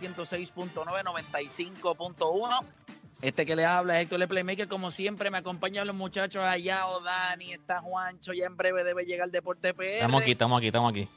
106.9, 95.1. Este que le habla es Héctor Le Playmaker. Como siempre, me acompañan los muchachos allá. O Dani, está Juancho. Ya en breve debe llegar Deporte PR. Estamos aquí, estamos aquí, estamos aquí.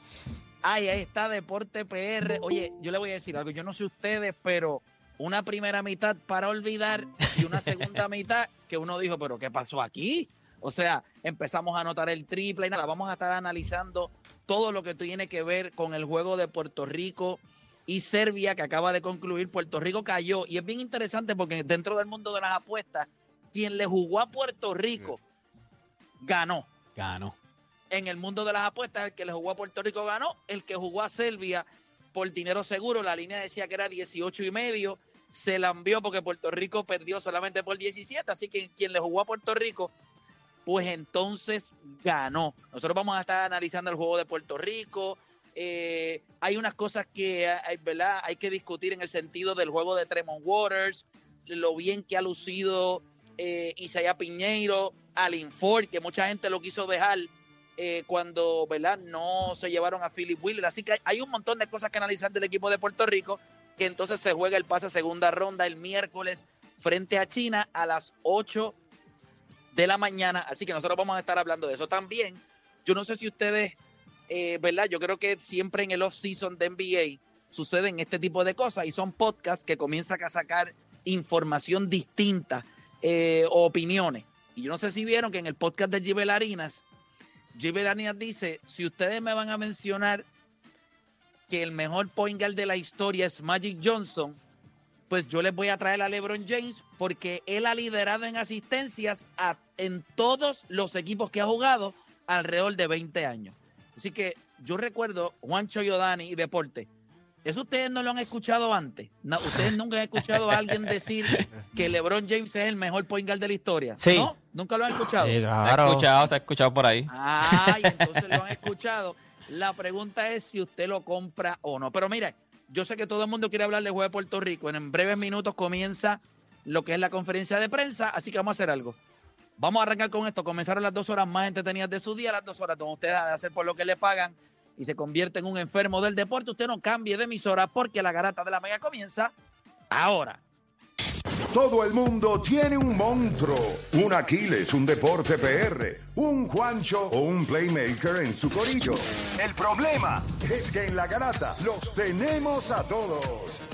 Ay, ahí está Deporte PR. Oye, yo le voy a decir algo. Yo no sé ustedes, pero una primera mitad para olvidar y una segunda mitad que uno dijo, pero ¿qué pasó aquí? O sea, empezamos a anotar el triple y nada, vamos a estar analizando todo lo que tiene que ver con el juego de Puerto Rico y Serbia que acaba de concluir. Puerto Rico cayó y es bien interesante porque dentro del mundo de las apuestas, quien le jugó a Puerto Rico ganó Ganó. en el mundo de las apuestas, el que le jugó a Puerto Rico ganó, el que jugó a Serbia por dinero seguro, la línea decía que era 18 y medio, se la envió porque Puerto Rico perdió solamente por 17, así que quien le jugó a Puerto Rico, pues entonces ganó. Nosotros vamos a estar analizando el juego de Puerto Rico. Eh, hay unas cosas que hay, ¿verdad? hay que discutir en el sentido del juego de Tremont Waters, lo bien que ha lucido eh, Piñeiro, Alin Ford, que mucha gente lo quiso dejar eh, cuando ¿verdad? no se llevaron a Philip Wheeler. Así que hay un montón de cosas que analizar del equipo de Puerto Rico, que entonces se juega el pase a segunda ronda el miércoles frente a China a las 8 de la mañana. Así que nosotros vamos a estar hablando de eso también. Yo no sé si ustedes, eh, ¿verdad? Yo creo que siempre en el off-season de NBA suceden este tipo de cosas y son podcasts que comienzan a sacar información distinta eh, o opiniones. Y yo no sé si vieron que en el podcast de Gibel Harinas, Gibel Harinas dice, si ustedes me van a mencionar que el mejor point guard de la historia es Magic Johnson, pues yo les voy a traer a LeBron James porque él ha liderado en asistencias a- en todos los equipos que ha jugado alrededor de 20 años. Así que yo recuerdo Juancho Yodani y Deporte. Eso ustedes no lo han escuchado antes. No, ustedes nunca han escuchado a alguien decir que LeBron James es el mejor point guard de la historia. Sí. ¿No? Nunca lo han escuchado. Se ha escuchado, se ha escuchado por ahí. Ay, entonces lo han escuchado. La pregunta es si usted lo compra o no. Pero mira, yo sé que todo el mundo quiere hablar del juego de Puerto Rico. En, en breves minutos comienza lo que es la conferencia de prensa, así que vamos a hacer algo. Vamos a arrancar con esto. Comenzaron las dos horas más entretenidas de su día, las dos horas donde usted ha de hacer por lo que le pagan y se convierte en un enfermo del deporte. Usted no cambie de emisora porque la garata de la mega comienza ahora. todo el mundo tiene un monstruo, un Aquiles, un Deporte PR, un Juancho o un Playmaker en su corillo. El problema es que en la garata los tenemos a todos.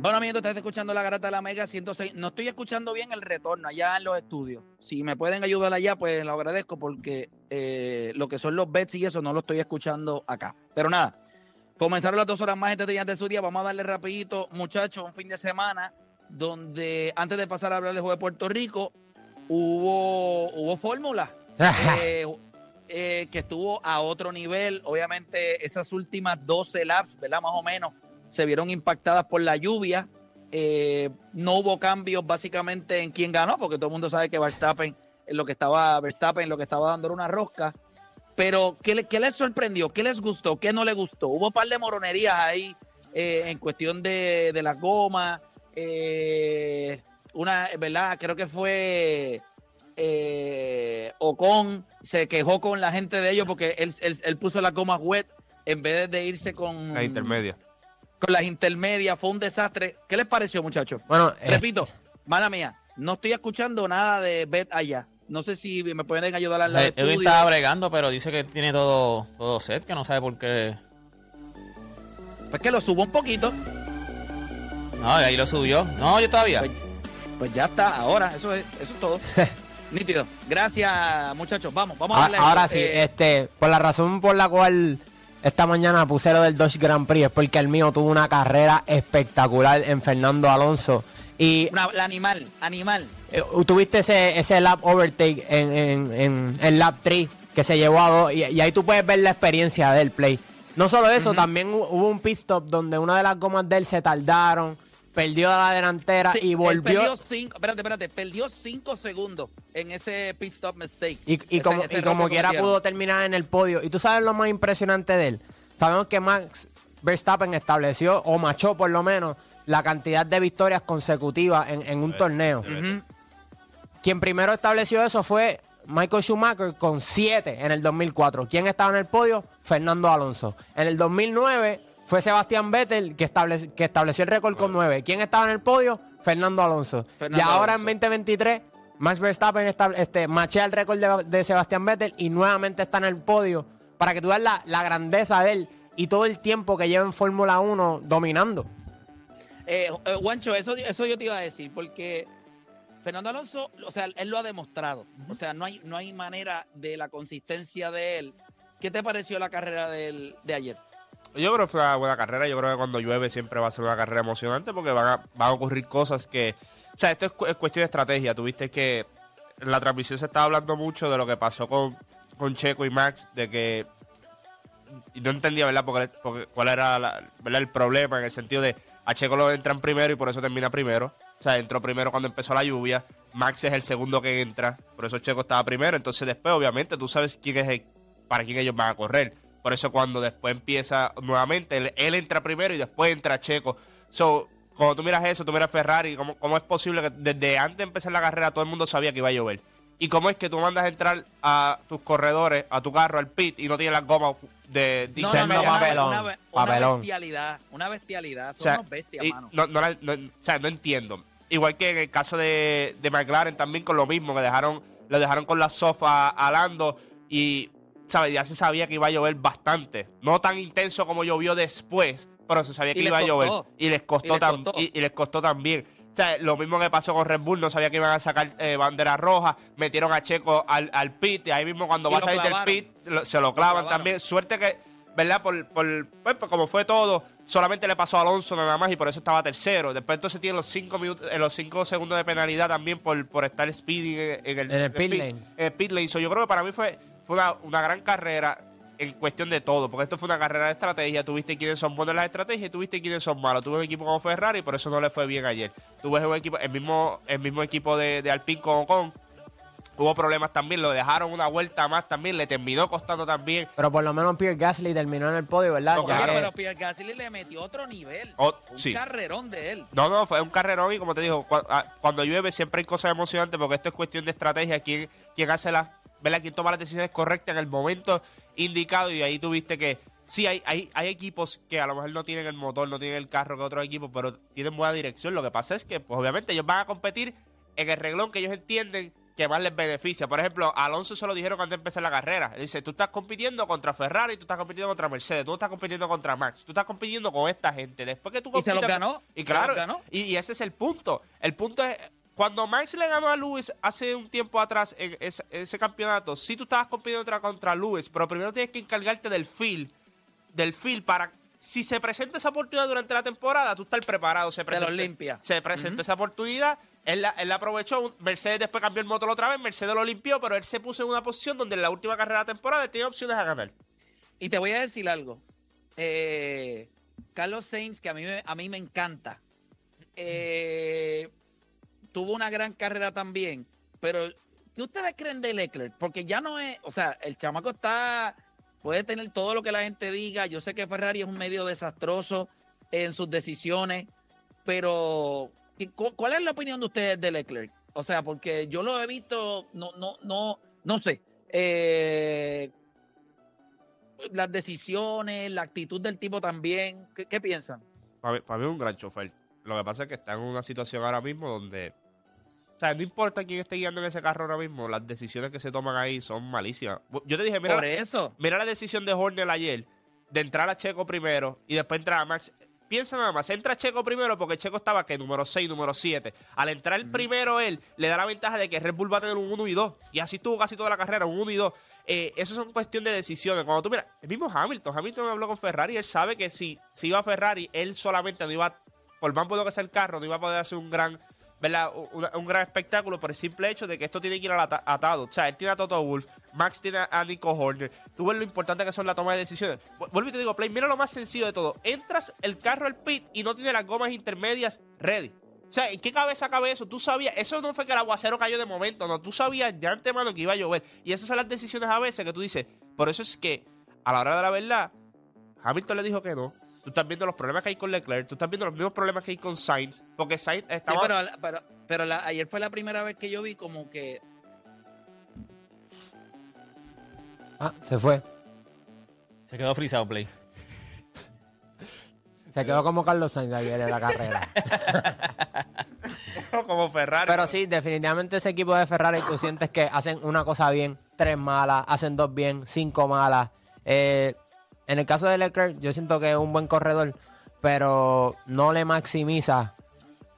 Bueno, amigos, estás escuchando la garata de la Mega 106. No estoy escuchando bien el retorno allá en los estudios. Si me pueden ayudar allá, pues lo agradezco porque eh, lo que son los bets y eso no lo estoy escuchando acá. Pero nada, comenzaron las dos horas más este día de su día. Vamos a darle rapidito, muchachos, un fin de semana donde antes de pasar a hablar del juego de Puerto Rico, hubo, hubo fórmula. eh, eh, que estuvo a otro nivel. Obviamente, esas últimas 12 laps, ¿verdad? Más o menos, se vieron impactadas por la lluvia. Eh, no hubo cambios básicamente en quién ganó, porque todo el mundo sabe que Verstappen en lo que estaba, Verstappen en lo que estaba dando era una rosca. Pero, ¿qué, le- qué les sorprendió? ¿Qué les gustó? ¿Qué no les gustó? Hubo un par de moronerías ahí eh, en cuestión de, de las gomas. eh, una, ¿verdad? Creo que fue eh, Ocon se quejó con la gente de ellos porque él, él- él puso las gomas wet en vez de irse con, La intermedia. Con las intermedias. Fue un desastre. ¿Qué les pareció, muchachos? Bueno, eh, Repito, mala mía, no estoy escuchando nada de Bet allá. No sé si me pueden ayudar a la Edwin estaba bregando, pero dice que tiene todo, todo set, que no sabe por qué. Pues que lo subo un poquito. No, y ahí lo subió. No, yo todavía. Pues, pues ya está, ahora, eso es, eso es todo. Nítido. Gracias, muchachos. Vamos, vamos a a- darle a ahora sí, Eh, este, por la razón por la cual esta mañana puse lo del Dodge Grand Prix es porque el mío tuvo una carrera espectacular en Fernando Alonso. Y el animal, animal. eh, tuviste ese, ese lap overtake en, en, en, en lap 3 que se llevó a dos y, y ahí tú puedes ver la experiencia del play. No solo eso, también hu- hubo un pit stop donde una de las gomas de él se tardaron, perdió la delantera Sí, y volvió. Perdió cinco, espérate, espérate, perdió cinco segundos en ese pit stop mistake. Y, y Ese- como, ese y como quiera cometieron. pudo terminar en el podio. Y tú sabes lo más impresionante de él. Sabemos que Max Verstappen estableció, o machó por lo menos, la cantidad de victorias consecutivas en, en un torneo. Ujú. Quien primero estableció eso fue Michael Schumacher con 7 en el 2004. ¿Quién estaba en el podio? Fernando Alonso. En el 2009 fue Sebastián Vettel que, establec- que estableció el récord con 9. ¿Quién estaba en el podio? Fernando Alonso. Fernando y ahora Alonso. en 2023, Max Verstappen este, machea el récord de, de Sebastián Vettel y nuevamente está en el podio para que tú veas la, la grandeza de él y todo el tiempo que lleva en Fórmula 1 dominando. Eh, eh, Juancho, eso, eso yo te iba a decir, porque Fernando Alonso, o sea, él lo ha demostrado. O sea, no hay, no hay manera de la consistencia de él. ¿Qué te pareció la carrera del- de ayer? Yo creo que fue una buena carrera. Yo creo que cuando llueve siempre va a ser una carrera emocionante porque van a, van a ocurrir cosas que. O sea, esto es, cu- es cuestión de estrategia. Tuviste que en la transmisión se estaba hablando mucho de lo que pasó con, con Checo y Max, de que. No entendía, ¿verdad? Porque, porque cuál era el problema en el sentido de a Checo lo entran primero y por eso termina primero. O sea, entró primero cuando empezó la lluvia. Max es el segundo que entra, por eso Checo estaba primero. Entonces, después, obviamente, tú sabes quién es el, para quién ellos van a correr. Por eso, cuando después empieza nuevamente, él, él entra primero y después entra Checo. So, cuando tú miras eso, tú miras Ferrari, ¿cómo, ¿cómo es posible que desde antes de empezar la carrera todo el mundo sabía que iba a llover? ¿Y cómo es que tú mandas a entrar a tus corredores, a tu carro, al pit y no tienes las gomas de No, no, no, una- papelón, una, una papelón. bestialidad, una bestialidad. Son O sea, unos bestias, y mano. no, no la- no- o sea, no entiendo. Igual que en el caso de, de McLaren también con lo mismo, que dejaron, le dejaron con la sofa a Lando y ¿sabes? ya se sabía que iba a llover bastante. No tan intenso como llovió después, pero se sabía que iba a llover. Y les costó, Y les costó. y- y les costó también. O sea, lo mismo que pasó con Red Bull, no sabía que iban a sacar eh, bandera roja, metieron a Checo al, al pit, y ahí mismo cuando Y va a salir del pit, se lo, se lo clavan también. Suerte que, ¿verdad? Por, por, pues, pues, como fue todo, solamente le pasó a Alonso nada más y por eso estaba tercero. Después entonces tiene los cinco minutos, eh, los cinco segundos de penalidad también por, por estar speeding en, en el, En el pit lane. en el pit lane. So, yo creo que para mí fue, fue una, una gran carrera en cuestión de todo, porque esto fue una carrera de estrategia, tuviste quiénes son buenos en las estrategias y tuviste quiénes son malos. Tuve un equipo como Ferrari y por eso no le fue bien ayer. Tuve un equipo, el mismo, el mismo equipo de, de Alpine con Ocon, hubo problemas también, lo dejaron una vuelta más también, le terminó costando también. Pero por lo menos Pierre Gasly terminó en el podio, ¿verdad? No, claro. que- pero Pierre Gasly le metió otro nivel. Oh, un sí. carrerón de él. No, no, fue un carrerón y como te digo, cua- ah, cuando llueve siempre hay cosas emocionantes porque esto es cuestión de estrategia, quién, quién hace las, ¿verdad? quién toma las decisiones correctas en el momento indicado y ahí tuviste que sí, hay, hay, hay equipos que a lo mejor no tienen el motor, no tienen el carro que otros equipos, pero tienen buena dirección. Lo que pasa es que, pues obviamente ellos van a competir en el reglón que ellos entienden que más les beneficia. Por ejemplo, a Alonso se lo dijeron antes de empezar la carrera. Él dice, tú estás compitiendo contra Ferrari, tú estás compitiendo contra Mercedes, tú no estás compitiendo contra Max, tú estás compitiendo con esta gente. Después que tú Y se los compitas- ganó, Y claro, ganó. y, y ese es el punto. El punto es, cuando Max le ganó a Lewis hace un tiempo atrás en ese, ese campeonato, sí tú estabas compitiendo contra, contra Lewis, pero primero tienes que encargarte del feel, del feel para si se presenta esa oportunidad durante la temporada, tú estás preparado. Se presentó, limpia. Se presentó esa oportunidad, él la, él la aprovechó, Mercedes después cambió el motor otra vez, Mercedes lo limpió, pero él se puso en una posición donde en la última carrera de la temporada él tenía opciones a ganar. Y te voy a decir algo. Eh, Carlos Sainz, que a mí, a mí me encanta, eh, tuvo una gran carrera también, pero ¿qué ustedes creen de Leclerc? Porque ya no es, o sea, el chamaco está, puede tener todo lo que la gente diga. Yo sé que Ferrari es un medio desastroso en sus decisiones, pero ¿qué- cu- ¿cuál es la opinión de ustedes de Leclerc? O sea, porque yo lo he visto, no, no, no, no sé. Eh, las decisiones, la actitud del tipo también. ¿Qué, qué piensan? Para mí es un gran chofer. Lo que pasa es que está en una situación ahora mismo donde. O sea, no importa quién esté guiando en ese carro ahora mismo, las decisiones que se toman ahí son malísimas. Yo te dije, mira, Por eso. mira la decisión de Horner ayer de entrar a Checo primero y después entrar a Max. Piensa nada más, entra Checo primero porque Checo estaba que número 6, número 7. Al entrar primero él, le da la ventaja de que Red Bull va a tener un 1 y 2. Y así estuvo casi toda la carrera, un 1 y 2. Eh, eso son cuestión de decisiones. Cuando tú miras, el mismo Hamilton, Hamilton habló con Ferrari, él sabe que si, si iba a Ferrari, él solamente no iba, por más bueno que sea el carro, no iba a poder hacer un gran, ¿verdad? Un, gran espectáculo por el simple hecho de que esto tiene que ir atado. O sea, él tiene a Toto Wolf, Max tiene a Nico Horner. Tú ves lo importante que son la toma de decisiones. Vu- Vuelvo y te digo, Play, mira lo más sencillo de todo. Entras el carro al pit y no tiene las gomas intermedias ready. O sea, ¿en qué cabeza cabe eso? Tú sabías, eso no fue que el aguacero cayó de momento, no, tú sabías de antemano que iba a llover. Y esas son las decisiones a veces que tú dices. Por eso es que, a la hora de la verdad, Hamilton le dijo que no. Tú estás viendo los problemas que hay con Leclerc, tú estás viendo los mismos problemas que hay con Sainz, porque Sainz Sí, estaba... pero, pero, pero la- ayer fue la primera vez que yo vi como que. Ah, se fue. Se quedó frisado, Play. Se quedó como Carlos Sainz ayer en la carrera. como Ferrari. Pero sí, definitivamente ese equipo de Ferrari, tú sientes que hacen una cosa bien, tres malas, hacen dos bien, cinco malas. Eh, en el caso de Leclerc, yo siento que es un buen corredor, pero no le maximiza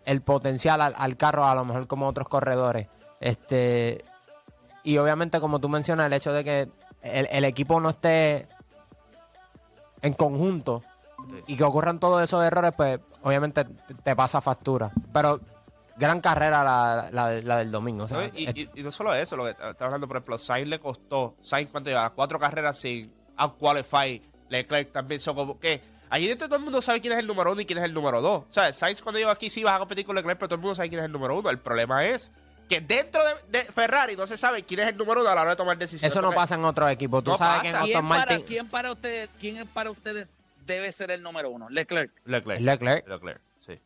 el potencial al, al carro, a lo mejor como otros corredores. Este, y obviamente, como tú mencionas, el hecho de que el, el equipo no esté en conjunto y que ocurran todos esos errores, pues obviamente te- te pasa factura. Pero gran carrera la, la- la del domingo. o sea. Y, es- y- y no solo eso, lo que estás hablando, por ejemplo, Sainz le costó, Sainz cuánto lleva, cuatro carreras sin out-qualify, Leclerc también son como que allí dentro todo el mundo sabe quién es el número uno y quién es el número dos. O sea, Sainz cuando llegó aquí sí vas a competir con Leclerc, pero todo el mundo sabe quién es el número uno. El problema es que dentro de, de Ferrari no se sabe quién es el número uno a la hora de tomar decisiones. eso no porque- pasa en otros equipos. Tú No sabes que en pasa. ¿Quién Aston para, Martin. quién para ustedes, quién es para ustedes debe ser el número uno? Leclerc. Leclerc. Leclerc. Leclerc, sí.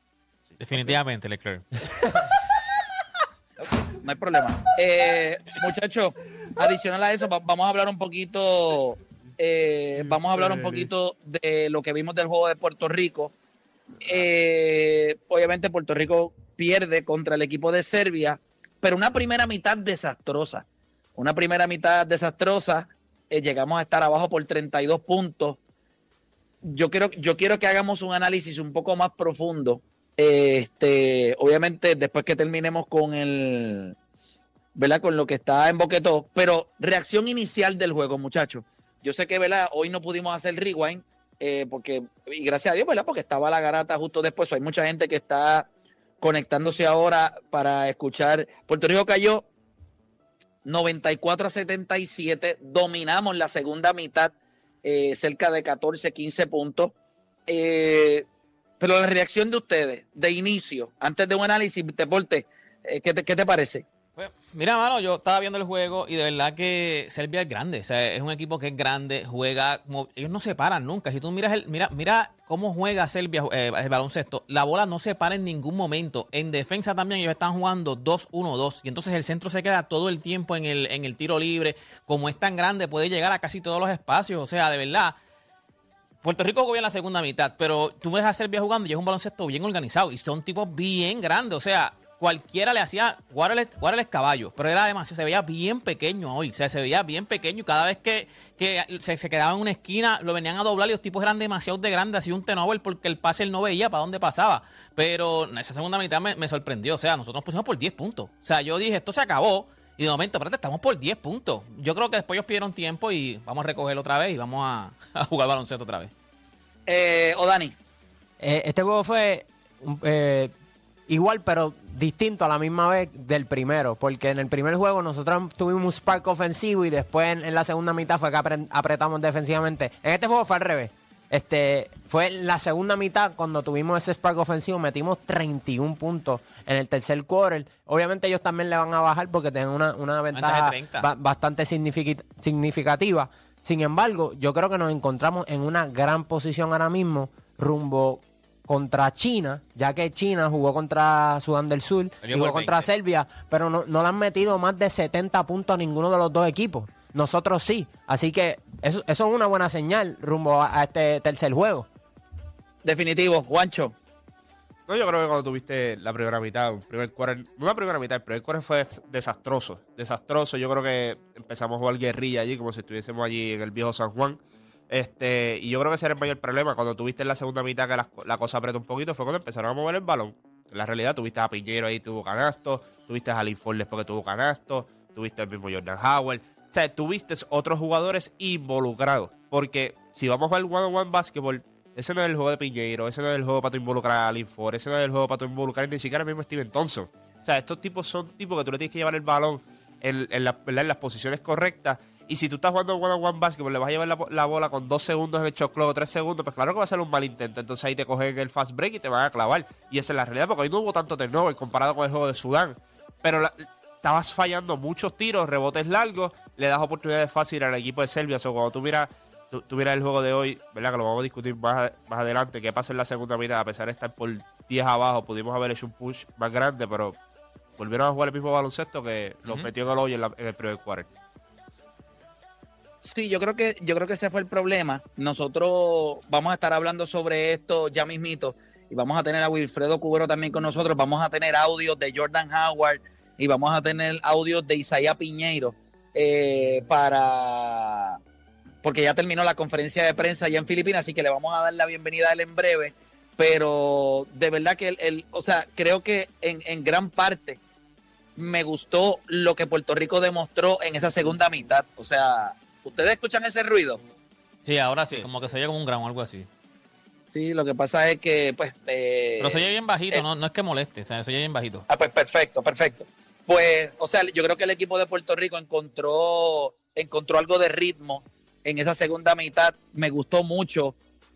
Definitivamente, Leclerc. No hay problema. Eh, muchachos, adicional a eso, va- vamos a hablar un poquito. Eh, vamos a hablar un poquito de lo que vimos del juego de Puerto Rico. Eh, obviamente, Puerto Rico pierde contra el equipo de Serbia, pero una primera mitad desastrosa. Una primera mitad desastrosa. eh, llegamos a estar abajo por 32 puntos. Yo quiero, yo quiero que hagamos un análisis un poco más profundo este, obviamente, después que terminemos con el, ¿verdad? Con lo que está en Boquetó, pero reacción inicial del juego, muchachos. Yo sé que, ¿verdad? Hoy no pudimos hacer rewind, eh, porque, y gracias a Dios, ¿verdad? Porque estaba la garata justo después. Hay mucha gente que está conectándose ahora para escuchar. Puerto Rico cayó 94 a 77, dominamos la segunda mitad, eh, cerca de 14, 15 puntos. Eh, pero la reacción de ustedes, de inicio, antes de un análisis, deporte, ¿qué, ¿qué te parece? Pues, mira, mano, yo estaba viendo el juego y de verdad que Serbia es grande. O sea, es un equipo que es grande, juega. como- ellos no se paran nunca. Si tú miras el, mira, mira cómo juega Serbia eh, el baloncesto, la bola no se para en ningún momento. En defensa también ellos están jugando 2-1-2. Y entonces el centro se queda todo el tiempo en el, en el tiro libre. Como es tan grande, puede llegar a casi todos los espacios. O sea, de verdad. Puerto Rico jugó bien la segunda mitad, pero tú ves a Serbia jugando y es un baloncesto bien organizado y son tipos bien grandes. O sea, cualquiera le hacía Guarales caballo, pero era demasiado, se veía bien pequeño hoy. O sea, se veía bien pequeño y cada vez que, que se, se quedaba en una esquina lo venían a doblar y los tipos eran demasiado de grandes, hacía un tenover porque el pase él no veía para dónde pasaba. Pero en esa segunda mitad me, me sorprendió. O sea, nosotros nos pusimos por 10 puntos. O sea, yo dije, esto se acabó. Y de momento, espérate, estamos por 10 puntos. Yo creo que después ellos pidieron tiempo y vamos a recogerlo otra vez y vamos a, a jugar baloncesto otra vez. Eh, o Dani. Eh, este juego fue eh, igual, pero distinto a la misma vez del primero, porque en el primer juego nosotros tuvimos un spark ofensivo y después en, en la segunda mitad fue que apre- apretamos defensivamente. En este juego fue al revés. Este, fue en la segunda mitad cuando tuvimos ese spark ofensivo, metimos 31 puntos en el tercer quarter. Obviamente ellos también le van a bajar porque tienen una, una Ventaja de ventaja 30. ba- bastante significativa. Sin embargo, yo creo que nos encontramos en una gran posición ahora mismo rumbo contra China, ya que China jugó contra Sudán del Sur y jugó contra 20. Serbia, pero no, no le han metido más de 70 puntos a ninguno de los dos equipos. Nosotros sí. Así que eso, eso es una buena señal rumbo a, a este tercer juego. Definitivo, Juancho. No, yo creo que cuando tuviste la primera mitad, un primer quarter, no la primera mitad, el primer quarter fue des- desastroso. Desastroso. Yo creo que empezamos a jugar guerrilla allí, como si estuviésemos allí en el viejo San Juan. Este, y yo creo que ese era el mayor problema. Cuando tuviste en la segunda mitad que la, cosa apretó un poquito, fue cuando empezaron a mover el balón. En la realidad, tuviste a Piñero ahí, tuvo canasto. Tuviste a Jalín Ford después que tuvo canasto. Tuviste al mismo Jordan Howard. O sea, tuviste otros jugadores involucrados. Porque si vamos al one-on-one basketball, ese no es el juego de Piñeiro, ese no es el juego para tu involucrar a Alin Ford, ese no es el juego para tu involucrar ni siquiera al mismo Steven Thompson. O sea, estos tipos son tipos que tú le tienes que llevar el balón en las posiciones correctas. Y si tú estás jugando one-on-one basketball, le vas a llevar la, la bola con dos segundos en el shot clock o tres segundos, pues claro que va a ser un mal intento. Entonces ahí te cogen el fast break y te van a clavar. Y esa es la realidad, porque hoy no hubo tanto turnover comparado con el juego de Sudán. Pero la- estabas fallando muchos tiros, rebotes largos, le das oportunidades fáciles al equipo de Serbia. O sea, cuando tú miras, tú, tú miras el juego de hoy, ¿verdad? Que lo vamos a discutir más, más adelante, qué pasó en la segunda mitad, a pesar de estar por 10 abajo, pudimos haber hecho un push más grande, pero volvieron a jugar el mismo baloncesto que los metió en el hoyo en, la- en el primer quarter. Sí, yo creo que yo creo que ese fue el problema. Nosotros vamos a estar hablando sobre esto ya mismito y vamos a tener a Wilfredo Cubero también con nosotros. Vamos a tener audios de Jordan Howard y vamos a tener audios de Isaías Piñeiro eh, para porque ya terminó la conferencia de prensa allá en Filipinas, así que le vamos a dar la bienvenida a él en breve. Pero de verdad que el, el- o sea, creo que en, en gran parte me gustó lo que Puerto Rico demostró en esa segunda mitad. O sea, ¿ustedes escuchan ese ruido? Sí, ahora sí, como que se oye como un gramo o algo así. Sí, lo que pasa es que, pues... eh, Pero se oye bien bajito, eh, no, no es que moleste, o sea, se oye bien bajito. Ah, pues perfecto, perfecto. Pues, o sea, yo creo que el equipo de Puerto Rico encontró, encontró algo de ritmo en esa segunda mitad. Me gustó mucho.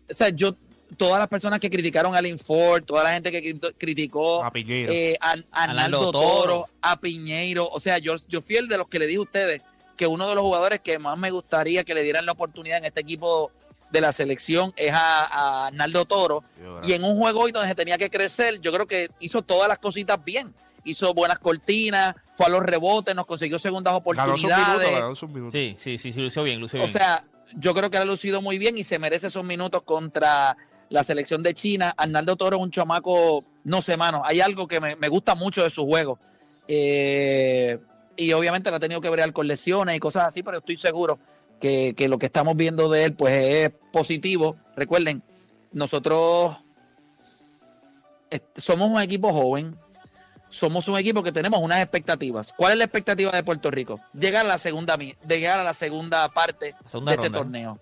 O sea, yo, todas las personas que criticaron a Alin Ford, toda la gente que crit- criticó A Piñeiro. eh, a, a Arnaldo Naldo Toro. Toro, a Piñeiro. O sea, yo, yo fui el de los que le dije a ustedes que uno de los jugadores que más me gustaría que le dieran la oportunidad en este equipo de la selección es a, a Arnaldo Toro. Y en un juego hoy donde se tenía que crecer, yo creo que hizo todas las cositas bien. Hizo buenas cortinas, fue a los rebotes, nos consiguió segundas oportunidades. ganó sus minutos. Sí, sí, sí, sí, lució bien, lució O bien. sea, yo creo que ha lucido muy bien y se merece esos minutos contra la selección de China. Arnaldo Toro es un chamaco, no sé, mano, hay algo que me, me gusta mucho de su juego. Eh, y obviamente le ha tenido que bregar con lesiones y cosas así, pero estoy seguro que, que lo que estamos viendo de él pues es positivo. Recuerden, nosotros somos un equipo joven, somos un equipo que tenemos unas expectativas. ¿Cuál es la expectativa de Puerto Rico? Llegar a la segunda, mi- llegar a la segunda parte La segunda de este torneo.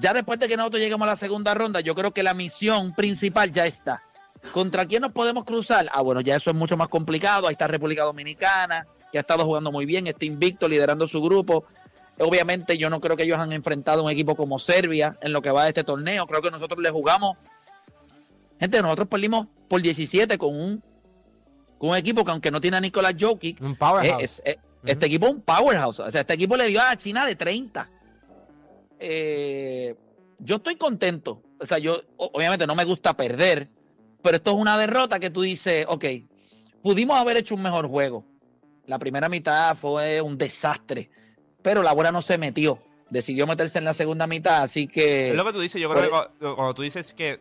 Ya después de que nosotros lleguemos a la segunda ronda, yo creo que la misión principal ya está. ¿Contra quién nos podemos cruzar? Ah, bueno, ya eso es mucho más complicado. Ahí está República Dominicana, que ha estado jugando muy bien, está invicto, liderando su grupo. Obviamente yo no creo que ellos han enfrentado a un equipo como Serbia en lo que va de este torneo. Creo que nosotros le jugamos. Gente, nosotros perdimos por 17 con un con un equipo que aunque no tiene a Nicolás Jokic, Un powerhouse. es- es- este equipo es un powerhouse. O sea, este equipo le dio a China de 30. Eh, yo estoy contento. O sea, yo obviamente no me gusta perder, pero esto es una derrota que tú dices, ok, pudimos haber hecho un mejor juego. La primera mitad fue un desastre, pero la bola no se metió. Decidió meterse en la segunda mitad, así que... Es lo que tú dices, yo creo que cuando, cuando tú dices que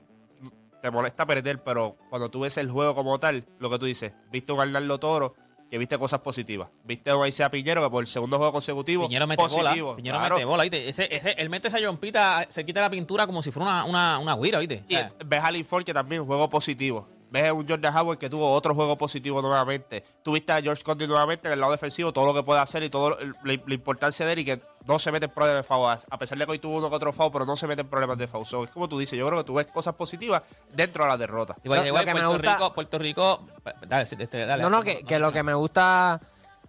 te molesta perder, pero cuando tú ves el juego como tal, lo que tú dices, viste un Arnaldo Toro que viste cosas positivas. Viste a un Isaiah Piñero que por el segundo juego consecutivo, Piñero mete positivo. bola. Piñero Claro. mete bola, ¿viste? Ese, ese, él mete esa yompita, se quita la pintura como si fuera una, una, una guira, ¿viste? O Y sea, ves a Lee Ford que también juego positivo. Ves a un Jordan Howard que tuvo otro juego positivo nuevamente. Tuviste a George Conley nuevamente en el lado defensivo, todo lo que puede hacer y todo la, la importancia de él y que no se mete en problemas de foul. A pesar de que hoy tuvo uno que otro foul, pero no se mete en problemas de foul. So, es como tú dices, yo creo que tú ves cosas positivas dentro de la derrota. lo que me Puerto, gusta- Rico, Puerto Rico. Dale, este, dale. No, no, que, que lo que me gusta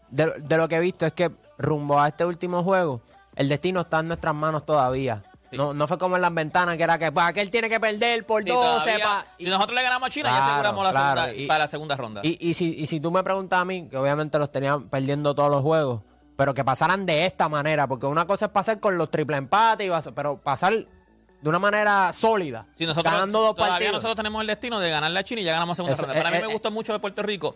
de, de lo que he visto es que rumbo a este último juego, el destino está en nuestras manos todavía. Sí. No, no fue como en las ventanas, que era que pues, aquel tiene que perder por Sí, 12. todavía, pa- si nosotros le ganamos a China, ya aseguramos la claro, segunda, y- para la segunda ronda. Y, y, si, y si tú me preguntas a mí, que obviamente los tenían perdiendo todos los juegos, pero que pasaran de esta manera, porque una cosa es pasar con los triple empates, y vas- pero pasar de una manera sólida, Si nosotros, ganando dos todavía partidos. nosotros tenemos el destino de ganarle a China y ya ganamos segunda Eso, ronda. Para eh, mí eh, me gustó mucho de Puerto Rico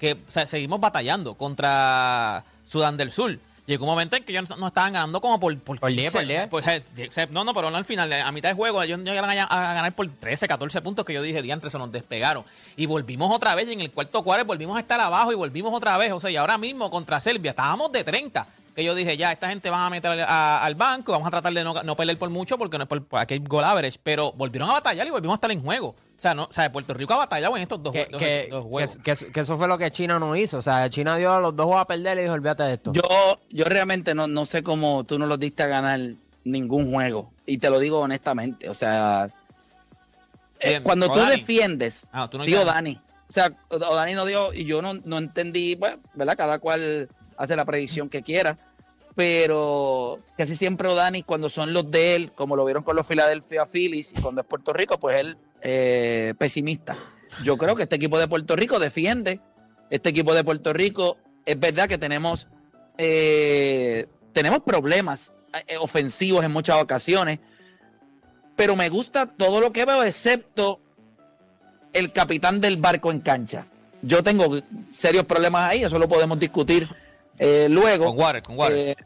que o sea, seguimos batallando contra Sudán del Sur. Llegó un momento en que ellos no, estaban ganando como por... Por, Por 10, por 10. pues, eh, die- no, no, pero no al final. A mitad de juego ellos llegaron a, a ganar por 13, 14 puntos que yo dije, diantre, se nos despegaron. Y volvimos otra vez y en el cuarto cuarto volvimos a estar abajo y volvimos otra vez. O sea, y ahora mismo contra Serbia estábamos de 30. Que yo dije, ya, esta gente van a meter a- al banco, vamos a tratar de no, no perder por mucho porque no es por, por aquí hay goal average. Pero volvieron a batallar y volvimos a estar en juego. O sea, no, o sea, Puerto Rico ha batallado en estos dos, que, jue- dos- que- dos juegos. que- eso fue lo que China no hizo. O sea, China dio a los dos juegos a perder y dijo, olvídate de esto. Yo, yo realmente no, no sé cómo tú no los diste a ganar ningún juego. Y te lo digo honestamente. O sea, eh, Bien, cuando tú defiendes, Ah, tú no sí, quieres- Odani. O sea, Odani no dio, y yo no, no entendí, bueno, ¿verdad? Cada cual hace la predicción que quiera. Pero casi siempre Odani, cuando son los de él, como lo vieron con los Philadelphia Phillies, y cuando es Puerto Rico, pues él eh, pesimista. Yo creo que este equipo de Puerto Rico defiende. Este equipo de Puerto Rico, es verdad que tenemos, eh, tenemos problemas eh, ofensivos en muchas ocasiones, pero me gusta todo lo que veo, excepto el capitán del barco en cancha. Yo tengo serios problemas ahí, eso lo podemos discutir eh, luego. Con Water, con Water. Eh,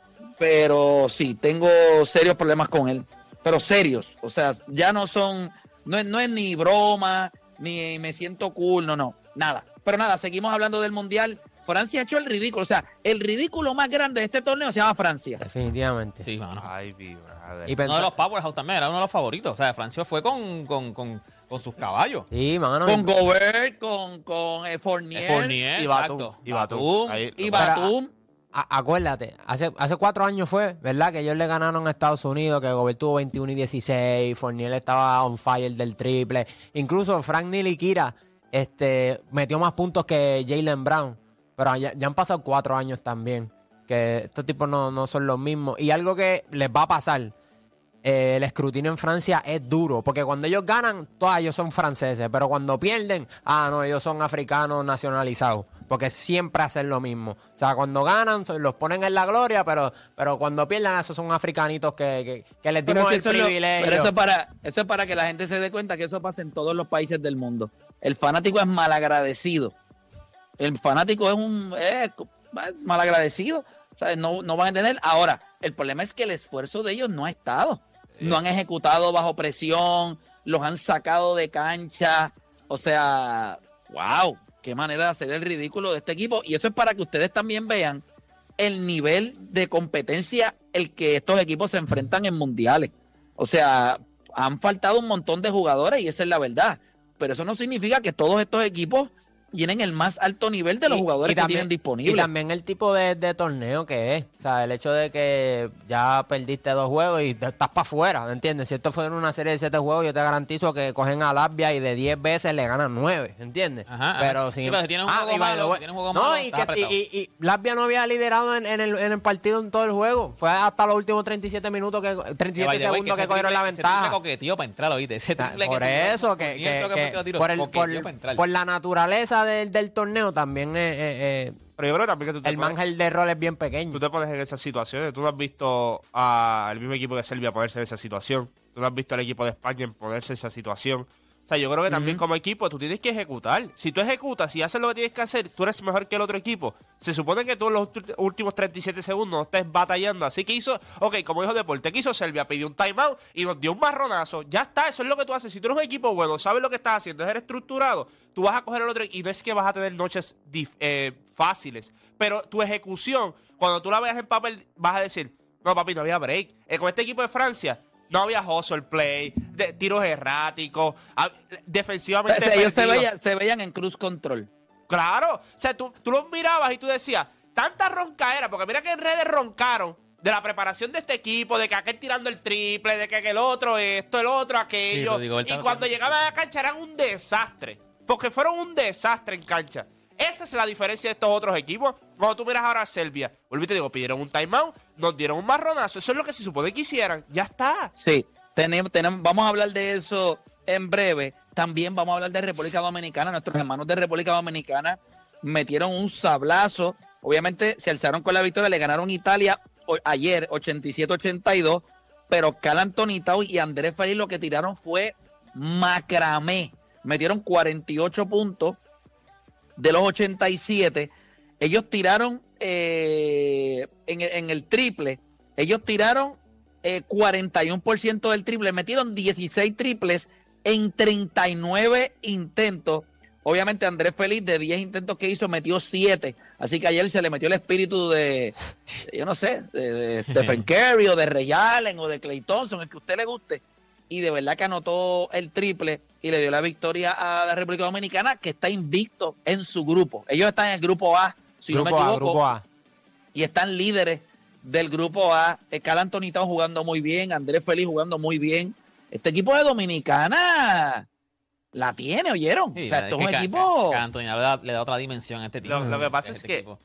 pero sí, tengo serios problemas con él. Pero serios. O sea, ya no son. No es, no es ni broma, ni me siento cool, no, no. Nada. Pero nada, seguimos hablando del mundial. Francia ha hecho el ridículo. O sea, el ridículo más grande de este torneo se llama Francia. Definitivamente. sí, mano. Ay, mi madre. Y Uno de los Powerhouse también, era uno de los favoritos. O sea, Francia fue con, con, con, con sus caballos. Sí, mano. Con Gobert, con, con eh, Fournier, Fournier, y Batum. Y Batum. Batum. Ahí- y Para- Batum. Acuérdate, hace, hace cuatro años fue, ¿verdad? Que ellos le ganaron a Estados Unidos, que Gobert tuvo 21 y 16, Fournier estaba on fire del triple. Incluso Frank Nilikira este, metió más puntos que Jalen Brown. Pero ya, ya han pasado cuatro años también, que estos tipos no, no son los mismos. Y algo que les va a pasar, eh, el escrutinio en Francia es duro, porque cuando ellos ganan, todos ellos son franceses, pero cuando pierden, ah, no, ellos son africanos nacionalizados, porque siempre hacen lo mismo. O sea, cuando ganan, los ponen en la gloria, pero, pero cuando pierden, esos son africanitos que, que, que les dimos si el lo- privilegio. pero eso es para, eso es para que la gente se dé cuenta que eso pasa en todos los países del mundo. El fanático es malagradecido. El fanático es un es malagradecido. O sea, no, no van a entender. Ahora, el problema es que el esfuerzo de ellos no ha estado. No han ejecutado bajo presión, los han sacado de cancha. O sea, wow, qué manera de hacer el ridículo de este equipo. Y eso es para que ustedes también vean el nivel de competencia el que estos equipos se enfrentan en mundiales. O sea, han faltado un montón de jugadores y esa es la verdad. Pero eso no significa que todos estos equipos tienen el más alto nivel de los Y- jugadores y que también- tienen Y disponibles. también el tipo de, de torneo que es. O sea, el hecho de que ya perdiste dos juegos y te- estás para afuera, ¿entiendes? Si esto fuera una serie de siete juegos, yo te garantizo que cogen a Latvia y de 10 veces le ganan nueve, ¿entiendes? Ajá, pero ajá. Sí, pero si tienes un juego y malo, way- si tienes un juego no, malo, y, que, y, y- y Latvia no había liderado en, en el, en el partido en todo el juego. Fue hasta los últimos 37 minutos, que 37 Que, by the way, segundos que, ese cogieron la triple- ventaja. coqueteó para entrar, ¿oíste? Ese Ah, triple por que eso, que, que- que que el- por la naturaleza del, del torneo también eh, Pero yo creo también que tú te el pones- mangel de rol es bien pequeño. tú te pones en esas situaciones. Tú no has visto al mismo equipo de Serbia ponerse en esa situación. Tú no has visto al equipo de España en ponerse en esa situación. Sea, yo creo que también como equipo tú tienes que ejecutar. Si tú ejecutas y haces lo que tienes que hacer, tú eres mejor que el otro equipo. Se supone que tú en los últimos 37 segundos no estés batallando. Así que hizo, ok, como dijo Deporte, ¿qué hizo Serbia? Pidió un timeout y nos dio un marronazo. Ya está, eso es lo que tú haces. Si tú eres un equipo bueno, sabes lo que estás haciendo, eres estructurado, tú vas a coger el otro y no es que vas a tener noches eh, fáciles. Pero tu ejecución, cuando tú la veas en papel, vas a decir, no, papi, no había break. Eh, con este equipo de Francia, no había hustle play, de- tiros erráticos, ah, O defensivamente. sea, ellos se veían, se veían en cruz control. Claro. O sea, tú, tú los mirabas y tú decías, tanta roncaera, porque mira que en redes roncaron de la preparación de este equipo, de que aquel tirando el triple, de que el otro esto, el otro, aquello. Y cuando llegaban a la cancha eran un desastre. Porque fueron un desastre en cancha. Esa es la diferencia de estos otros equipos. Cuando tú miras ahora a Serbia, y te digo, pidieron un timeout, nos dieron un marronazo. Eso es lo que se supone que hicieran. Ya está. Sí, tenemos, tenemos, vamos a hablar de eso en breve. También vamos a hablar de República Dominicana. Nuestros hermanos de República Dominicana metieron un sablazo. Obviamente se alzaron con la victoria, le ganaron Italia ayer 87-82, pero Cal Anthony Tau y Andrés Feliz lo que tiraron fue macramé. Metieron 48 puntos de los 87. Ellos tiraron eh, en, el- en el triple, ellos tiraron eh, 41% del triple, metieron 16 triples en 39 intentos. Obviamente Andrés Feliz de 10 intentos que hizo metió 7. Así que ayer se le metió el espíritu de, de, yo no sé, de, de Stephen Curry o de Ray Allen o de Clay Thompson, el que a usted le guste. Y de verdad que anotó el triple y le dio la victoria a la República Dominicana, que está invicto en su grupo. Ellos están en el grupo A, si no me grupo A, equivoco grupo A. y están líderes del grupo A. Eh, Cal Anthony está jugando muy bien, Andrés Feliz jugando muy bien. Este equipo de Dominicana la tiene, ¿oyeron? Sí, o sea, esto es un equipo... Ca- Anthony le da, le da otra dimensión a este tipo. Lo, lo que pasa es este que. equipo.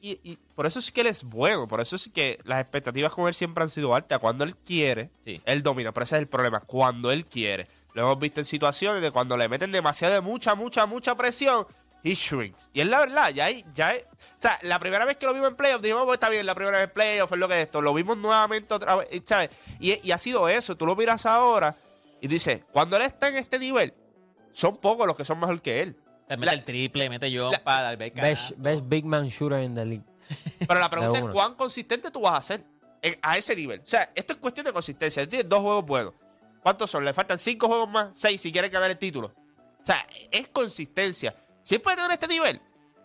Y, y por eso es que él es bueno. Por eso es que las expectativas con él siempre han sido altas. Cuando él quiere, Sí. él domina. Pero ese es el problema. Cuando él quiere. Lo hemos visto en situaciones de cuando le meten demasiado de mucha, mucha, mucha presión. He shrinks. Y es la verdad, ya hay, ya hay- O sea, la primera vez que lo vimos en playoff, dijimos, pues está bien, la primera vez en playoff es lo que es esto. Lo vimos nuevamente otra vez, ¿sabes? Y, y ha sido eso. Tú lo miras ahora y dices, cuando él está en este nivel, son pocos los que son mejor que él. Mete La- el triple, mete yo la- para dar beca. Best, best big man shooter in the league. Pero la pregunta es cuán consistente tú vas a ser a ese nivel. O sea, esto es cuestión de consistencia. Tú tienes dos juegos buenos. ¿Cuántos son? Le faltan cinco juegos más, seis si quieres ganar el título. O sea, es consistencia. Si puede tener este nivel,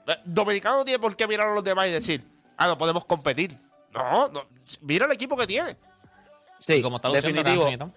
eh, Dominicano no tiene por qué mirar a los demás y decir, ah, no podemos competir. No, no mira el equipo que tiene. Sí, como está definitivo. Towns.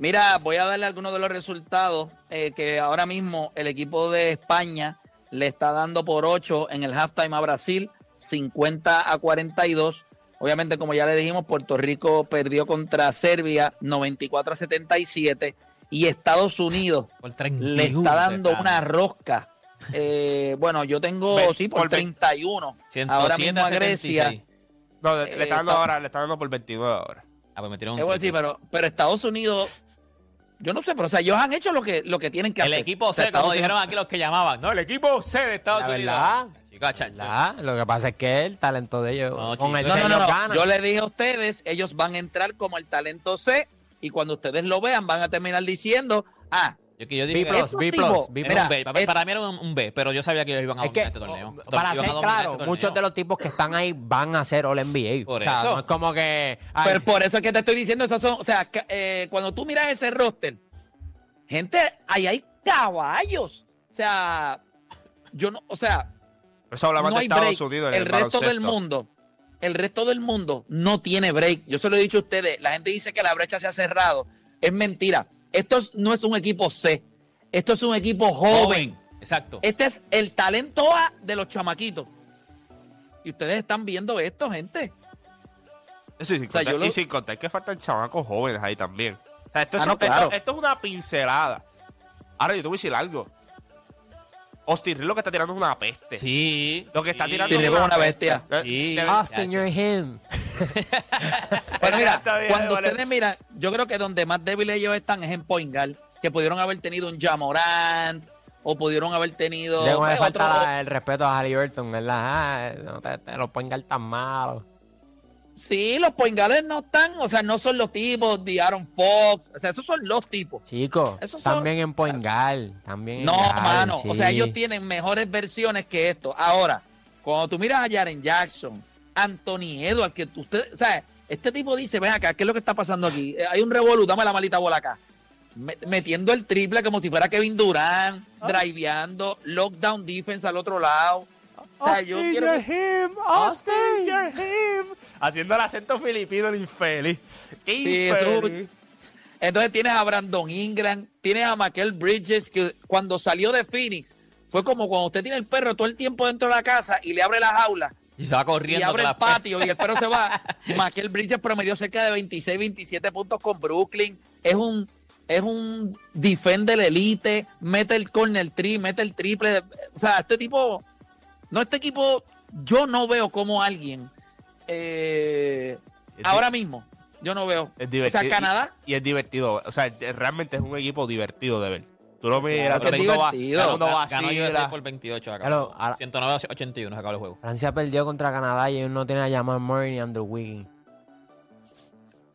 Mira, voy a darle algunos de los resultados eh, que ahora mismo el equipo de España le está dando por 8 en el halftime a Brasil, 50 a 42. Obviamente, como ya le dijimos, Puerto Rico perdió contra Serbia 94 a 77 y Estados Unidos Por 31 le está dando una rosca. Eh, bueno, yo tengo, Ve- sí, por por ve- 31. 107 Ahora mismo a Grecia. 76. No, le, le está dando Eh, ahora, le está dando por 29 ahora. Ah, pues metieron un Es bueno, sí, pero, pero Estados Unidos, yo no sé, pero o sea, ellos han hecho lo que, lo que tienen que El hacer. equipo O sea, C, como Estados dijeron Unidos- aquí los que llamaban. No, el equipo C de Estados La Unidos. verdad. Chacho. ¿Verdad? Lo que pasa es que el talento de ellos No, con el. No, C no, ellos ganan. Yo le dije a ustedes, ellos van a entrar como el talento C y cuando ustedes lo vean van a terminar diciendo, ah, Yo, que yo dije B+, estos B+, tipos- B+. Para, mí era un, un B, pero yo sabía que ellos iban a Es que, dominar este torneo. para ser claro, este muchos de los tipos que están ahí van a ser All NBA. Por o sea, eso. no es como que. ay, pero por eso es que te estoy diciendo, esas son, o sea, eh, cuando tú miras ese roster, gente, ahí hay caballos. O sea, yo no, o sea, Eso habla más no de hay Estados break. Unidos. en El resto del mundo, el resto del mundo no tiene break. Yo se lo he dicho a ustedes, la gente dice que la brecha se ha cerrado. Es mentira. Esto es- no es un equipo C. Esto es un equipo joven. Exacto. Este es el talento A de los chamaquitos. Y ustedes están viendo esto, gente. Eso y sin, O sea, contar, yo lo- y sin contar que faltan chamacos jóvenes ahí también. O sea, esto, es, Ah, no, esto- claro. esto es una pincelada. Ahora yo te voy a decir algo. Austin Reeves lo que está tirando es una peste. Sí. Lo que está sí. tirando es como una peste. bestia. Eh, Sí. Austin, you're him. Bueno, mira, Está bien, cuando vale. ustedes miran, yo creo que donde más débiles ellos están es en Point Guard, que pudieron haber tenido un Jamorant, o pudieron haber tenido pues, le falta otro- la- el respeto a Halliburton, ¿verdad? Ah, no te, te lo pongan tan malo. Sí, los poingales no están, o sea, no son los tipos de Aaron Fox, o sea, esos son los tipos. Chicos, son- también en Poingal, también en No, Gal, mano, o sea, ellos tienen mejores versiones que esto. Ahora, cuando tú miras a Jaren Jackson, Anthony Edwards, que usted, sea, este tipo dice, ven acá, ¿qué es lo que está pasando aquí? Eh, Hay un revolú, dame la malita bola acá. Me- metiendo el triple como si fuera Kevin Durant, driveando, lockdown defense al otro lado. O sea, yo Austin, quiero you're him. Austin, you're him. Haciendo el acento filipino, el infeliz. Qué Sí, eso- infeliz. Entonces tienes a Brandon Ingram, tienes a Michael Bridges, que cuando salió de Phoenix, fue como cuando usted tiene el perro todo el tiempo dentro de la casa y le abre la jaula Y se va y corriendo. abre con el patio y el perro se va. Michael Bridges promedió cerca de 26, 27 puntos con Brooklyn. Es un es un defender elite, mete el corner tree, mete el triple. O sea, este tipo, no, este equipo, yo no veo como alguien eh, ahora mismo. Yo no veo. Es o divertido. sea, Canadá, Y, y es divertido. O sea, realmente es un equipo divertido de ver. Tú lo miras, Claro todo el mundo va, todo el mundo por 28 acá. Claro, ahora- 109 a 81 se acabó el juego. Francia perdió contra Canadá y ellos no tienen a Jamal Murray ni Andrew Wiggins.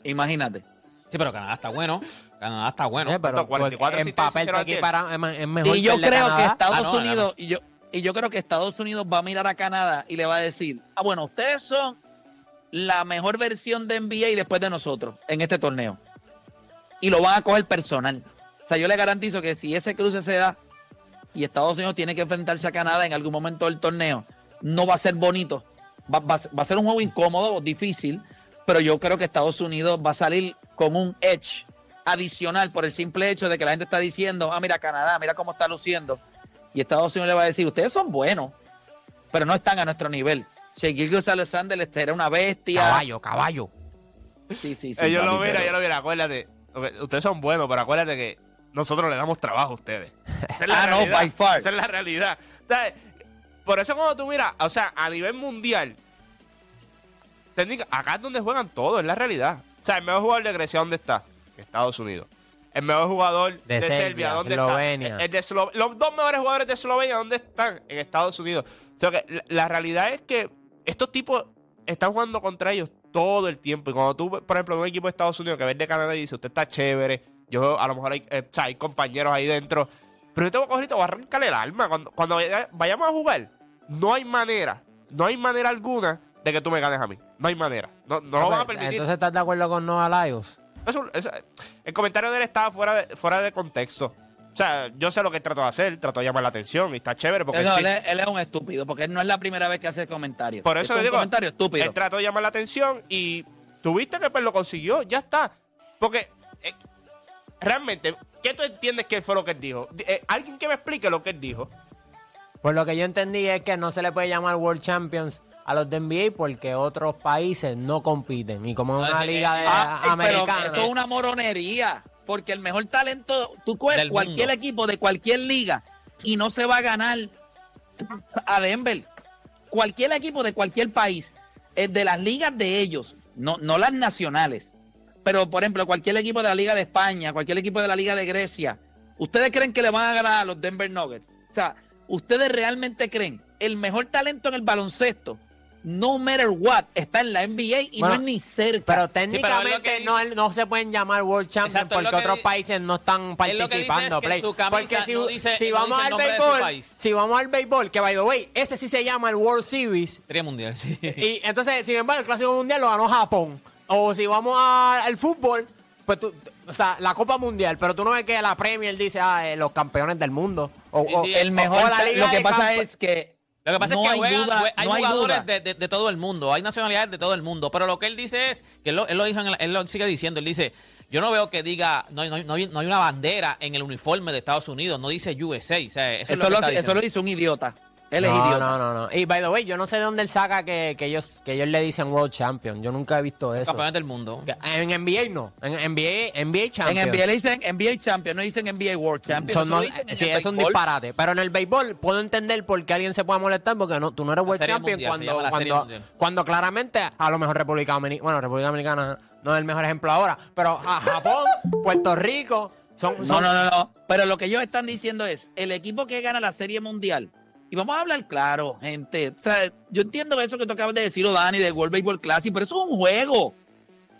imagínate. Sí, pero Canadá está bueno. Canadá está bueno. Eh, pero 44 pues, en papel ayer. equiparan- es, mejor Y yo creo que. Estados Ah, no, Unidos, y yo, y yo creo que Estados Unidos va a mirar a Canadá y le va a decir, ah, bueno, ustedes son la mejor versión de NBA después de nosotros en este torneo. Y lo van a coger personal. O sea, yo le garantizo que si ese cruce se da y Estados Unidos tiene que enfrentarse a Canadá en algún momento del torneo, no va a ser bonito. Va, va- va a ser un juego incómodo, difícil, pero yo creo que Estados Unidos va a salir con un edge adicional por el simple hecho de que la gente está diciendo, ah, mira Canadá, mira cómo está luciendo. Y Estados Unidos le va a decir, ustedes son buenos, pero no están a nuestro nivel. Gilgeous Alexander este era una bestia. Caballo, caballo. Sí, sí, sí. Ellos lo miran, pero- ellos lo miran. Acuérdate. Ustedes son buenos, pero acuérdate que nosotros le damos trabajo a ustedes. Esa es la Ah, no, realidad. by far. Esa es la realidad. Por eso cuando tú miras, o sea, a nivel mundial, técnica, acá es donde juegan todos, es la realidad. O sea, el mejor jugador de Grecia, ¿dónde está? En Estados Unidos. El mejor jugador de, Serbia, Serbia, ¿dónde Eslovenia. está? El de Eslo- Los dos mejores jugadores de Eslovenia, ¿dónde están? En Estados Unidos. O sea, que la, la realidad es que estos tipos están jugando contra ellos todo el tiempo. Y cuando tú, por ejemplo, un equipo de Estados Unidos que ves de Canadá y dice, usted está chévere, yo a lo mejor hay, eh, o sea, hay compañeros ahí dentro, pero yo te voy a coger y te voy a arrancar el alma. Cuando, cuando vaya- vayamos a jugar, no hay manera, no hay manera alguna de que tú me ganes a mí. No hay manera. No, no lo van a permitir. Entonces, ¿estás de acuerdo con Noah Lyles? Eso- eso- el comentario de él estaba fuera de, fuera de contexto. O sea, yo sé lo que él trató de hacer, trató de llamar la atención y está chévere porque Él, él sí- él es, él es un estúpido, porque él no es la primera vez que hace comentarios. Por eso es le un digo, comentario estúpido. él trató de llamar la atención y tuviste que pues lo consiguió, ya está. Porque eh, realmente, ¿qué tú entiendes que fue lo que él dijo? Di- eh, Alguien que me explique lo que él dijo. Por lo que yo entendí es que no se le puede llamar World Champions a los de NBA porque otros países no compiten. Y como es una liga de Ah, pero americana. eso es una moronería. Porque el mejor talento, tú coges cualquier mundo. equipo de cualquier liga y no se va a ganar a Denver. Cualquier equipo de cualquier país, de las ligas de ellos, no, no las nacionales. Pero, por ejemplo, cualquier equipo de la Liga de España, cualquier equipo de la Liga de Grecia, ¿ustedes creen que le van a ganar a los Denver Nuggets? O sea, ¿ustedes realmente creen el mejor talento en el baloncesto, no matter what, está en la NBA y Bueno, no es ni cerca? Pero pero es lo técnicamente no, no se pueden llamar World Champions Exacto, porque que otros países no están participando. es que Play. porque si, no dice- si no vamos al béisbol, país. si vamos al béisbol, que by the way, ese sí se llama el World Series. Serie mundial, sí. Y entonces, sin embargo, el Clásico Mundial lo ganó Japón. O si vamos a- al fútbol, pues tú, o sea, la Copa Mundial, pero tú no ves que la Premier dice, ah, eh, los campeones del mundo. O, Sí, o- sí, el mejor o la ta- Liga lo que pasa es que Lo que pasa no es que hay duda- hay no jugadores de, de- de todo el mundo, hay nacionalidades de todo el mundo, pero lo que él dice es, que él lo, él lo dijo en el- él lo sigue diciendo, él dice, yo no veo que diga, no, hay- no, no hay, no hay una bandera en el uniforme de Estados Unidos, no dice USA, o sea, eso, es lo lo, eso lo hizo un idiota. Él es no, idiota. no, no, no. Y by the way, yo no sé de dónde él saca que, que ellos, que ellos le dicen World Champion. Yo nunca he visto eso. Campeones del mundo. En NBA no. En NBA, NBA Champion. En NBA le dicen NBA Champion, no dicen NBA World Champion. Son Eso no- dicen sí, es un disparate. Pero en el béisbol puedo entender por qué alguien se pueda molestar porque no, tú no eres La World Champion Mundial, cuando, cuando, claramente a lo mejor República Dominicana, bueno, República Dominicana no es el mejor ejemplo ahora, pero a Japón, Puerto Rico, Son, No, son- no, no, no. Pero lo que ellos están diciendo es, el equipo que gana la Serie Mundial, y vamos a hablar claro, gente. O sea, yo entiendo eso que tú acabas de decir, Dani, del World Baseball Classic, pero eso es un juego.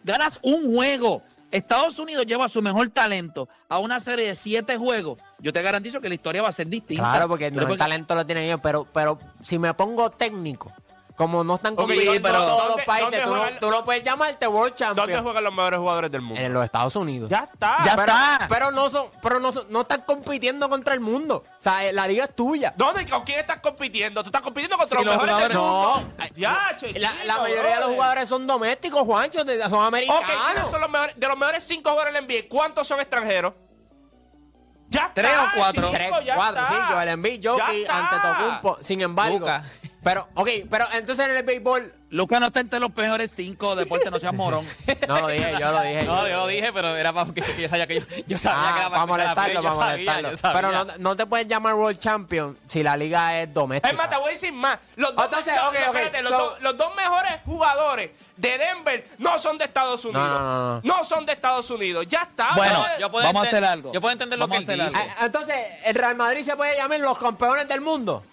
Ganas un juego. Estados Unidos lleva su mejor talento a una serie de siete juegos. Yo te garantizo que la historia va a ser distinta. Claro, porque el mejor porque- talento lo tienen ellos, pero, pero si me pongo técnico, como no están compitiendo pero- todos ¿dónde- los países, dónde tú no, juegan- tú no puedes llamarte World ¿Dónde Champion juegan los mejores jugadores del mundo? en los Estados Unidos. Ya está. Ya pero, está. pero no son, pero no son- no están compitiendo contra el mundo. O sea, eh, la liga es tuya. ¿Dónde? ¿Con quién estás compitiendo? ¿Tú estás compitiendo contra Sí, los, los mejores del jugadores- mundo? Ya, che, La, chico, la mayoría de los jugadores son domésticos, Juancho, son americanos. Ok, ¿quiénes son los mejores? De los mejores cinco jugadores del NBA, ¿cuántos son extranjeros? Ya Tres está, o cuatro. chico, Tres, ya cuatro, está. sí, Joel Embiid, Ya Jokic. Antetokounmpo. Sin embargo. Pero, ok, pero entonces en el béisbol, Lucas no está entre los mejores cinco deportes, no seas morón. no lo dije, yo lo dije. No, yo lo dije, pero era para que yo sabía que yo, yo sabía que Ah, era para para molestarlo, para molestarlo. sabía. Pero no, no te puedes llamar World Champion si la liga es doméstica. Es más, te voy a decir más. Los dos, Entonces, espérate, los, so- dos, los dos mejores jugadores de Denver no son de Estados Unidos. no, no, no. son de Estados Unidos. Ya está. Bueno, yo puedo vamos a hacer algo. Yo puedo entender lo Vamos que él a hacer dice. algo. Ah, Entonces, ¿el Real Madrid se puede llamar los campeones del mundo?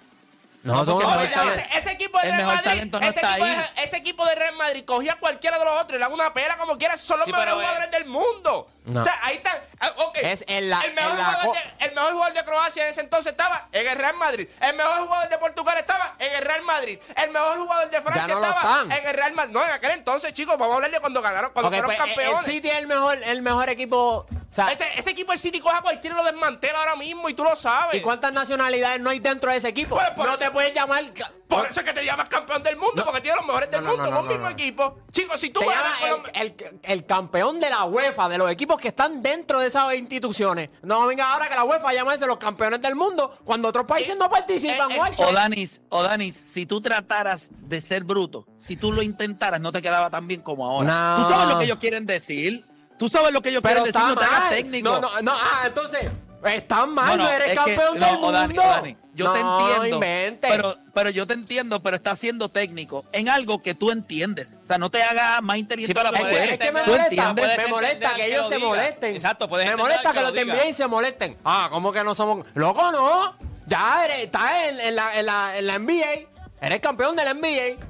No, no el llamar- ese, equipo de el Real Madrid, no ese, equipo de, ese equipo de Real Madrid cogía a cualquiera de los otros y le daba una pela como quiera. Son los Sí, mejores eh, jugadores del mundo. No. O sea, ahí está. ah, ok. Es en la- el, mejor en la de, el mejor jugador de Croacia en ese entonces estaba en el Real Madrid. El mejor jugador de Portugal estaba en el Real Madrid. El mejor jugador de Francia no estaba están. en el Real Madrid. No, en aquel entonces, chicos, vamos a hablar de cuando ganaron, cuando Ok, fueron pues, el campeones. City es el mejor, el mejor equipo. O sea, ese, ese equipo del City coja cualquiera y lo desmantela ahora mismo y tú lo sabes. ¿Y cuántas nacionalidades no hay dentro de ese equipo? Pues, por no eso- te puedes llamar. Por eso es que te llamas campeón del mundo, No. porque tienes los mejores del No, no, mundo, no, un no, mismo no. equipo. Chicos, si tú Te ganas los- el, el- el campeón de la UEFA, de los equipos que están dentro de esas instituciones. No venga ahora que la UEFA llamarse los campeones del mundo cuando otros países no participan, eh, eh. O Danis, o Danis, si tú trataras de ser bruto, si tú lo intentaras, no te quedaba tan bien como ahora. No. Tú sabes lo que ellos quieren decir. Tú sabes lo que Pero quieren decir, está no te hagas mal. técnico. No, no, no. Ah, entonces, están mal, Bueno, no eres es que- campeón no, del mundo. Dani, Dani, yo te No, entiendo. inventes. Pero, pero yo te entiendo, pero estás siendo técnico en algo que tú entiendes. O sea, no te hagas más inteligente. Sí, pero lo que es que me entender, ¿Tú molesta, me molesta que que ellos lo se molesten. Exacto, puedes Me molesta que que lo envíen y se molesten. Ah, ¿cómo que no somos? Loco, no. Ya eres, estás en, en la, en, la, en la NBA. Eres campeón de la NBA.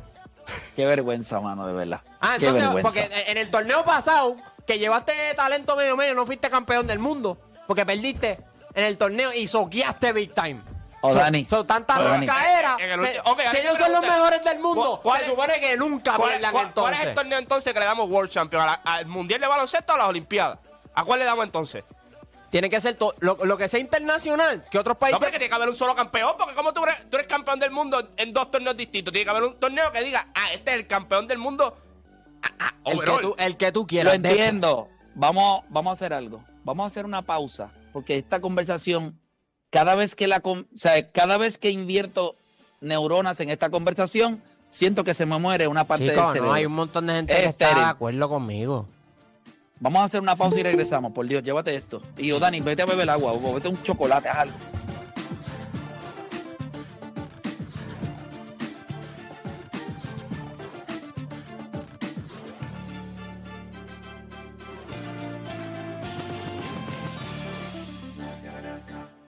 Qué vergüenza, mano, de verdad. Ah, Qué entonces, vergüenza. porque en el torneo pasado, que llevaste talento medio medio, no fuiste campeón del mundo. Porque perdiste en el torneo y soqueaste big time. O So- Dani. so, tanta O Dani. roncaera. En el Se- ulti- ok, si ellos son los mejores del mundo, ¿cuál- se es- supone que nunca ¿Cuál, pierdan cuál- entonces. cuál es el torneo entonces que le damos World Champion? ¿A la- ¿Al Mundial de Baloncesto o a las Olimpiadas? ¿A cuál le damos entonces? Tiene que ser to- lo, lo que sea internacional, que otros No, países. porque tiene que haber un solo campeón, porque como tú eres, tú eres campeón del mundo en dos torneos distintos, tiene que haber un torneo que diga, ah, este es el campeón del mundo. Ah, el, que tú, el que tú Lo quieras. entiendo. Vamos, vamos a hacer algo. Vamos a hacer una pausa, porque esta conversación, cada vez que la, con- o sea, cada vez que invierto neuronas en esta conversación, siento que se me muere una parte del Chicos, cerebro. no, hay un montón de gente Es que está estéril. de acuerdo conmigo. Vamos a hacer una pausa y regresamos. Por Dios, llévate esto. Y yo, Dani, vete a beber agua o vete un chocolate, algo.